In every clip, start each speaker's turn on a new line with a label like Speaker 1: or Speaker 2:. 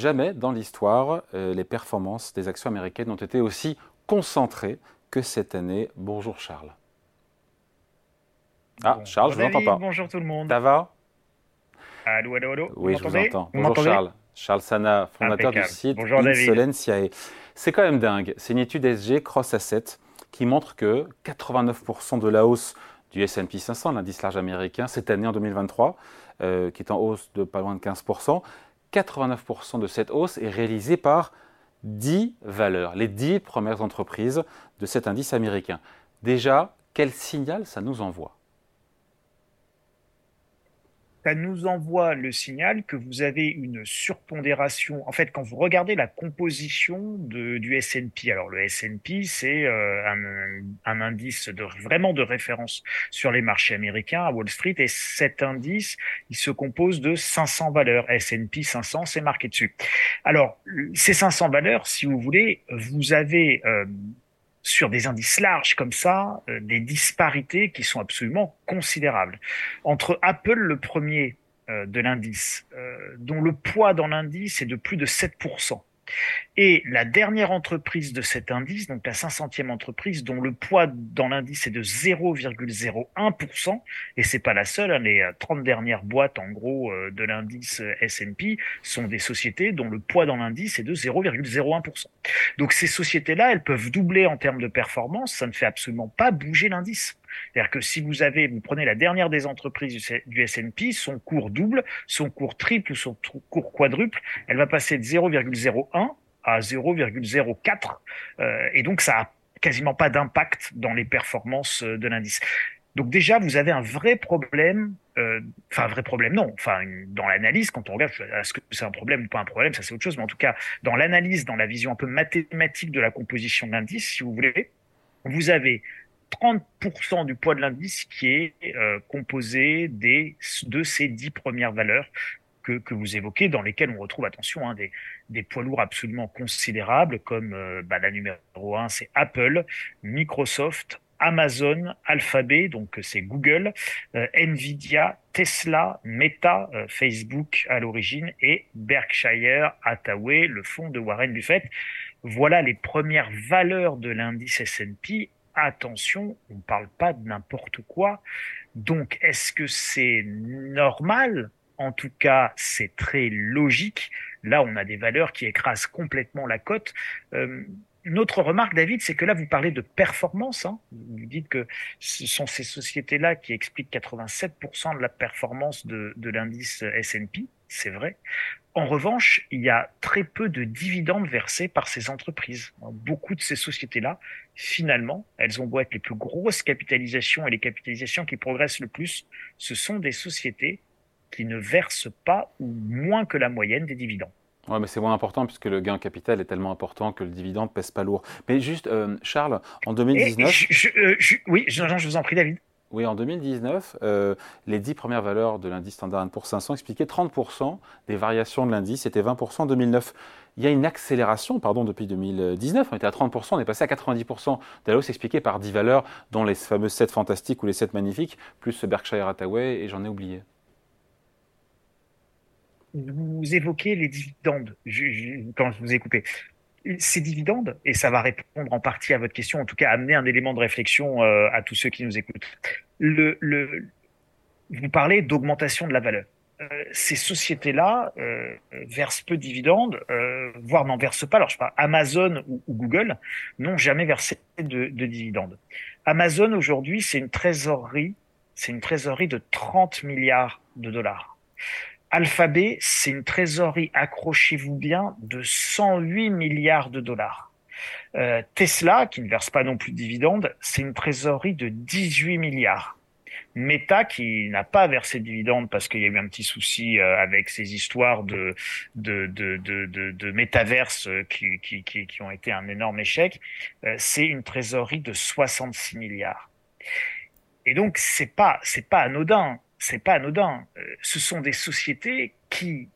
Speaker 1: jamais dans l'histoire les performances des actions américaines ont été aussi concentrées que cette année. Bonjour Charles.
Speaker 2: Ah, Charles, je ne vous entends pas. Bonjour tout le monde.
Speaker 1: Ça va?
Speaker 2: Allô, allô, allô.
Speaker 1: Oui, je vous entends. Bonjour Charles. Charles Sana, fondateur du site
Speaker 2: Bonjour.
Speaker 1: C'est quand même dingue. C'est une étude SG Cross Asset qui montre que 89% de la hausse du S&P 500, l'indice large américain, cette année en 2023, euh, qui est en hausse de pas loin de 15%, 89% de cette hausse est réalisée par 10 valeurs, les 10 premières entreprises de cet indice américain. Déjà, quel signal ça nous envoie?
Speaker 2: Ça nous envoie le signal que vous avez une surpondération. En fait, quand vous regardez la composition de, du S&P, alors le S&P, c'est euh, un, un, indice de, vraiment de référence sur les marchés américains à Wall Street, et cet indice, il se compose de 500 valeurs. S&P 500, c'est marqué dessus. Alors, ces 500 valeurs, si vous voulez, vous avez euh, sur des indices larges comme ça, euh, des disparités qui sont absolument considérables. Entre Apple, le premier euh, de l'indice, euh, dont le poids dans l'indice est de plus de 7%, et la dernière entreprise de cet indice, donc la 500e entreprise, dont le poids dans l'indice est de 0,01%, et c'est pas la seule, hein, les 30 dernières boîtes en gros de l'indice S&P sont des sociétés dont le poids dans l'indice est de 0,01%. Donc ces sociétés-là, elles peuvent doubler en termes de performance, ça ne fait absolument pas bouger l'indice. C'est-à-dire que si vous avez, vous prenez la dernière des entreprises du S&P, son cours double, son cours triple ou son cours quadruple, elle va passer de 0,01 à 0,04, euh, et donc ça a quasiment pas d'impact dans les performances euh, de l'indice. Donc déjà, vous avez un vrai problème, euh, enfin un vrai problème, non, enfin dans l'analyse, quand on regarde, est-ce que c'est un problème ou pas un problème, ça c'est autre chose, mais en tout cas, dans l'analyse, dans la vision un peu mathématique de la composition de l'indice, si vous voulez, vous avez 30% du poids de l'indice qui est euh, composé des, de ces 10 premières valeurs que, que, vous évoquez, dans lesquelles on retrouve, attention, hein, des, des, poids lourds absolument considérables, comme euh, bah, la numéro 1, c'est Apple, Microsoft, Amazon, Alphabet, donc c'est Google, euh, Nvidia, Tesla, Meta, Facebook à l'origine, et Berkshire Hathaway, le fonds de Warren Buffett. Voilà les premières valeurs de l'indice S&P attention, on ne parle pas de n'importe quoi. Donc, est-ce que c'est normal? En tout cas, c'est très logique. Là, on a des valeurs qui écrasent complètement la cote. Euh, notre remarque, David, c'est que là, vous parlez de performance. Hein. Vous dites que ce sont ces sociétés-là qui expliquent 87% de la performance de, de l'indice S&P. C'est vrai. En revanche, il y a très peu de dividendes versés par ces entreprises. Beaucoup de ces sociétés-là, finalement, elles ont beau être les plus grosses capitalisations et les capitalisations qui progressent le plus, ce sont des sociétés qui ne versent pas ou moins que la moyenne des dividendes.
Speaker 1: Oui, mais c'est moins important puisque le gain capital est tellement important que le dividende pèse pas lourd. Mais juste, euh, Charles, en 2019.
Speaker 2: Euh, oui, je vous en prie, David.
Speaker 1: Oui, en 2019, euh, les 10 premières valeurs de l'indice Standard Poor's 500 expliquaient 30% des variations de l'indice, c'était 20% en 2009. Il y a une accélération pardon, depuis 2019, on était à 30%, on est passé à 90% de la hausse expliquée par 10 valeurs, dont les fameuses 7 fantastiques ou les 7 magnifiques, plus Berkshire Hathaway, et j'en ai oublié.
Speaker 2: Vous évoquez les dividendes quand je vous ai coupé ces dividendes, et ça va répondre en partie à votre question, en tout cas amener un élément de réflexion euh, à tous ceux qui nous écoutent. Le, le, vous parlez d'augmentation de la valeur. Euh, ces sociétés-là euh, versent peu de dividendes, euh, voire n'en versent pas. Alors, je parle Amazon ou, ou Google n'ont jamais versé de, de dividendes. Amazon aujourd'hui, c'est une trésorerie, c'est une trésorerie de 30 milliards de dollars. Alphabet, c'est une trésorerie, accrochez-vous bien, de 108 milliards de dollars. Euh, Tesla, qui ne verse pas non plus de dividendes, c'est une trésorerie de 18 milliards. Meta, qui n'a pas versé de dividendes parce qu'il y a eu un petit souci euh, avec ces histoires de de de de, euh, qui, qui, ont été un énorme échec, c'est une trésorerie de 66 milliards. Et donc c'est pas c'est pas anodin c'est pas anodin. Euh, ce sont des sociétés qui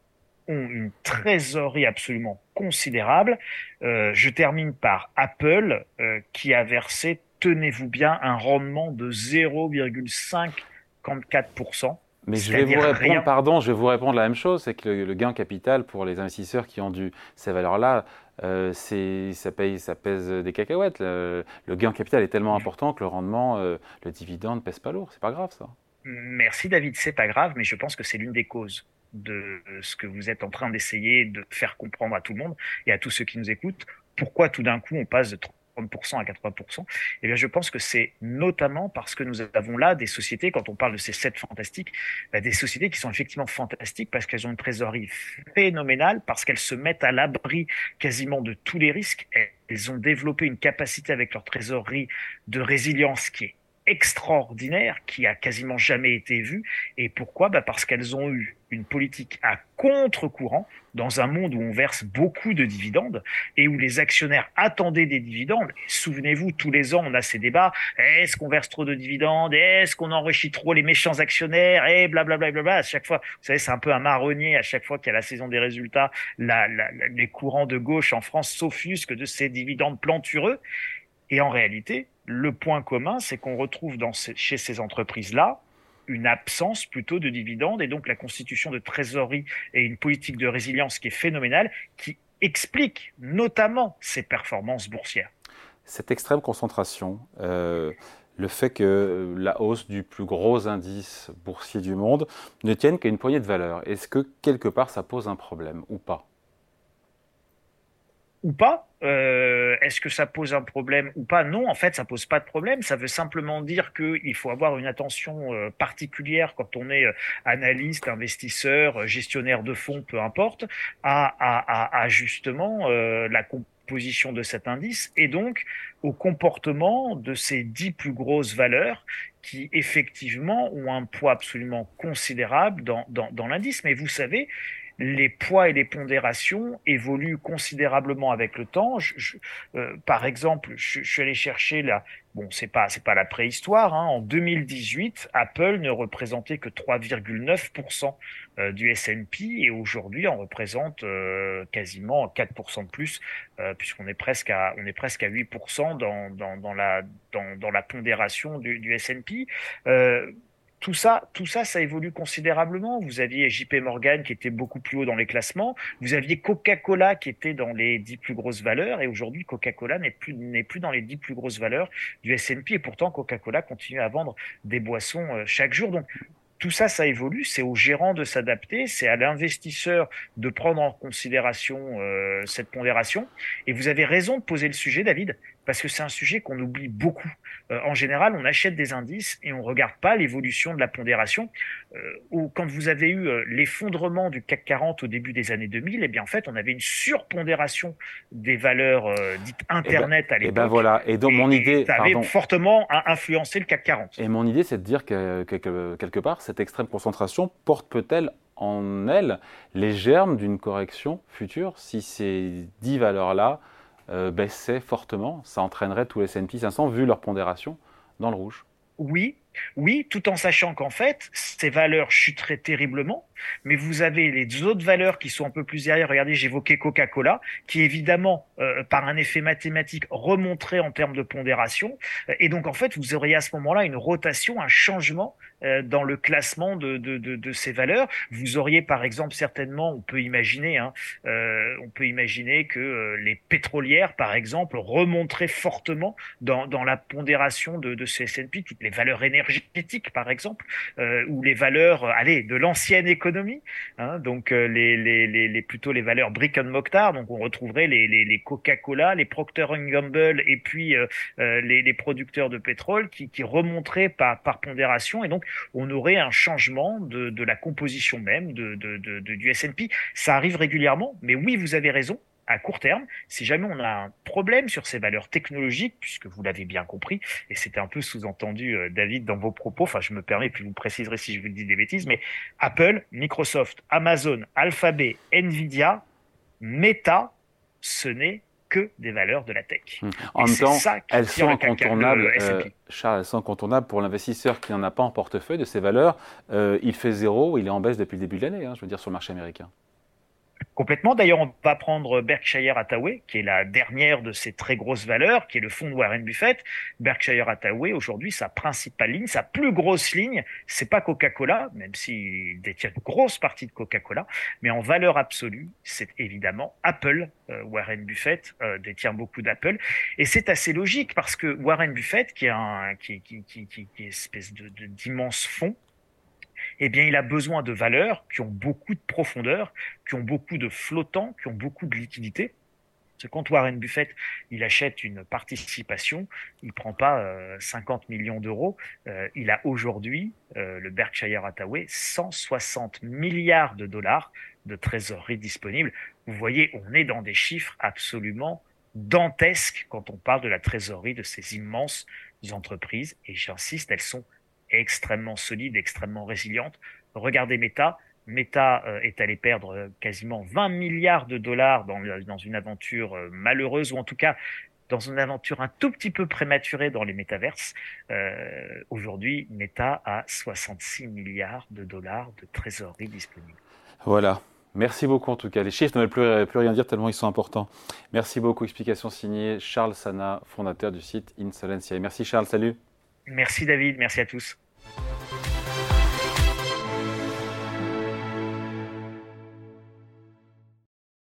Speaker 2: ont une trésorerie absolument considérable. Euh, je termine par Apple, euh, qui a versé, tenez-vous bien, un rendement de 0,54%.
Speaker 1: Mais je vais vous répondre, pardon, je vais vous répondre la même chose, c'est que le, gain capital pour les investisseurs qui ont dû ces valeurs-là, euh, ça, paye, ça pèse des cacahuètes. Le, gain capital est tellement important que le rendement, le dividende ne pèse pas lourd. C'est pas grave ça.
Speaker 2: Merci David, c'est pas grave, mais je pense que c'est l'une des causes de ce que vous êtes en train d'essayer de faire comprendre à tout le monde et à tous ceux qui nous écoutent. Pourquoi tout d'un coup on passe de 30% à 80%, eh bien, je pense que c'est notamment parce que nous avons là des sociétés, quand on parle de ces sept fantastiques, bah, des sociétés qui sont effectivement fantastiques parce qu'elles ont une trésorerie phénoménale, parce qu'elles se mettent à l'abri quasiment de tous les risques. Elles ont développé une capacité avec leur trésorerie de résilience qui est extraordinaire qui a quasiment jamais été vue. Et pourquoi? Bah Parce qu'elles ont eu une politique à contre-courant dans un monde où on verse beaucoup de dividendes et où les actionnaires attendaient des dividendes. Souvenez-vous, tous les ans, on a ces débats. Est-ce qu'on verse trop de dividendes? Est-ce qu'on enrichit trop les méchants actionnaires? Et blablabla. Bla, bla, bla. À chaque fois, vous savez, c'est un peu un marronnier. À chaque fois qu'il y a la saison des résultats, la, la, les courants de gauche en France s'offusquent de ces dividendes plantureux. Et en réalité, le point commun, c'est qu'on retrouve chez ces entreprises-là une absence plutôt de dividendes et donc la constitution de trésorerie et une politique de résilience qui est phénoménale, qui explique notamment ces performances boursières.
Speaker 1: Cette extrême concentration, euh, le fait que la hausse du plus gros indice boursier du monde ne tienne qu'à une poignée de valeurs, est-ce que quelque part ça pose un problème ou pas?
Speaker 2: Ou pas euh, Est-ce que ça pose un problème ou pas? Non, en fait, ça pose pas de problème. Ça veut simplement dire qu'il faut avoir une attention euh, particulière quand on est euh, analyste, investisseur, gestionnaire de fonds, peu importe, à, à, à, justement la composition de cet indice et donc au comportement de ces dix plus grosses valeurs qui effectivement ont un poids absolument considérable dans, dans, dans l'indice. Mais vous savez, les poids et les pondérations évoluent considérablement avec le temps. Euh, par exemple, je, suis allé chercher là, bon, c'est pas c'est pas la préhistoire. Hein. en 2018, Apple ne représentait que 3,9% euh, du S&P et aujourd'hui, on représente euh, quasiment 4% de plus, puisqu'on est presque à on est presque à 8% dans, dans, dans la dans, dans la pondération du, du S&P tout ça, tout ça, ça évolue considérablement. Vous aviez JP Morgan qui était beaucoup plus haut dans les classements. Vous aviez Coca-Cola qui était dans les dix plus grosses valeurs. Et aujourd'hui, Coca-Cola n'est plus, n'est plus dans les dix plus grosses valeurs du S&P. Et pourtant, Coca-Cola continue à vendre des boissons euh, chaque jour. Donc, tout ça, ça évolue. C'est au gérant de s'adapter, c'est à l'investisseur de prendre en considération euh, cette pondération. Et vous avez raison de poser le sujet, David parce que c'est un sujet qu'on oublie beaucoup. Euh, en général, on achète des indices et on regarde pas l'évolution de la pondération. Euh, ou quand vous avez eu euh, l'effondrement du CAC 40 au début des années 2000, eh bien en fait, on avait une surpondération des valeurs euh, dites eh ben, internet à
Speaker 1: l'époque. Et ben voilà. Et donc mon idée,
Speaker 2: ça avait fortement influencé le CAC 40.
Speaker 1: Et mon idée, c'est de dire que, que quelque part, cette extrême concentration porte peut-elle en elle les germes d'une correction future si ces dix valeurs-là euh, baissaient fortement, ça entraînerait tous les S&P 500, vu leur pondération, dans le rouge.
Speaker 2: Oui, oui, tout en sachant qu'en fait, ces valeurs chuteraient terriblement, mais vous avez les autres valeurs qui sont un peu plus derrière. Regardez, j'évoquais Coca-Cola, qui évidemment, euh, par un effet mathématique, remonterait en termes de pondération. Et donc, en fait, vous auriez à ce moment-là une rotation, un changement dans le classement de, de, de, de, ces valeurs. Vous auriez, par exemple, certainement, on peut imaginer, hein, euh, on peut imaginer que euh, les pétrolières, par exemple, remonteraient fortement dans, dans la pondération de, de ces S&P, toutes les valeurs énergétiques, par exemple, euh, ou les valeurs, allez, de l'ancienne économie, hein, donc les, les, les, les, plutôt les valeurs brick and Mokhtar, donc on retrouverait les, les, les Coca-Cola, les Procter Gamble et puis les, les producteurs de pétrole qui, qui remonteraient par, par pondération. Et donc on aurait un changement de, la composition même du S&P. Ça arrive régulièrement, mais oui, vous avez raison. À court terme, si jamais on a un problème sur ces valeurs technologiques, puisque vous l'avez bien compris, et c'était un peu sous-entendu, euh, David, dans vos propos, enfin je me permets, puis vous préciserez si je vous dis des bêtises, mais Apple, Microsoft, Amazon, Alphabet, Nvidia, Meta, ce n'est que des valeurs de la tech.
Speaker 1: Mmh. En même temps, elles sont incontournables. Euh, Charles, elles sont incontournables pour l'investisseur qui n'en a pas en portefeuille de ces valeurs. Euh, il fait zéro, il est en baisse depuis le début de l'année, hein, je veux dire, sur le marché américain.
Speaker 2: Complètement. D'ailleurs, on va prendre Berkshire Hathaway, qui est la dernière de ces très grosses valeurs, qui est le fonds de Warren Buffett. Berkshire Hathaway, aujourd'hui, sa principale ligne, sa plus grosse ligne, c'est pas Coca-Cola, même s'il détient une grosse partie de Coca-Cola, mais en valeur absolue, c'est évidemment Apple. Euh, Warren Buffett euh, détient beaucoup d'Apple. Et c'est assez logique parce que Warren Buffett, qui est un, qui, qui, espèce de, d'immense fonds, eh bien, il a besoin de valeurs qui ont beaucoup de profondeur, qui ont beaucoup de flottants, qui ont beaucoup de liquidité. Parce que quand Warren Buffett, il achète une participation, il prend pas 50 euh, millions d'euros. Euh, il a aujourd'hui, euh, le Berkshire Hathaway, 160 milliards de dollars de trésorerie disponible. Vous voyez, on est dans des chiffres absolument dantesques quand on parle de la trésorerie de ces immenses entreprises. Et j'insiste, elles sont extrêmement solide, extrêmement résiliente. Regardez Meta. Meta euh, est allé perdre euh, quasiment 20 milliards de dollars dans, dans une aventure euh, malheureuse, ou en tout cas dans une aventure un tout petit peu prématurée dans les métaverses. Aujourd'hui, Meta a 66 milliards de dollars de trésorerie disponible.
Speaker 1: Voilà. Merci beaucoup en tout cas. Les chiffres ne veulent plus, rien dire tellement ils sont importants. Merci beaucoup. Explication signée Charles Sana, fondateur du site Insolencia. Merci Charles, salut.
Speaker 2: Merci David, merci à tous.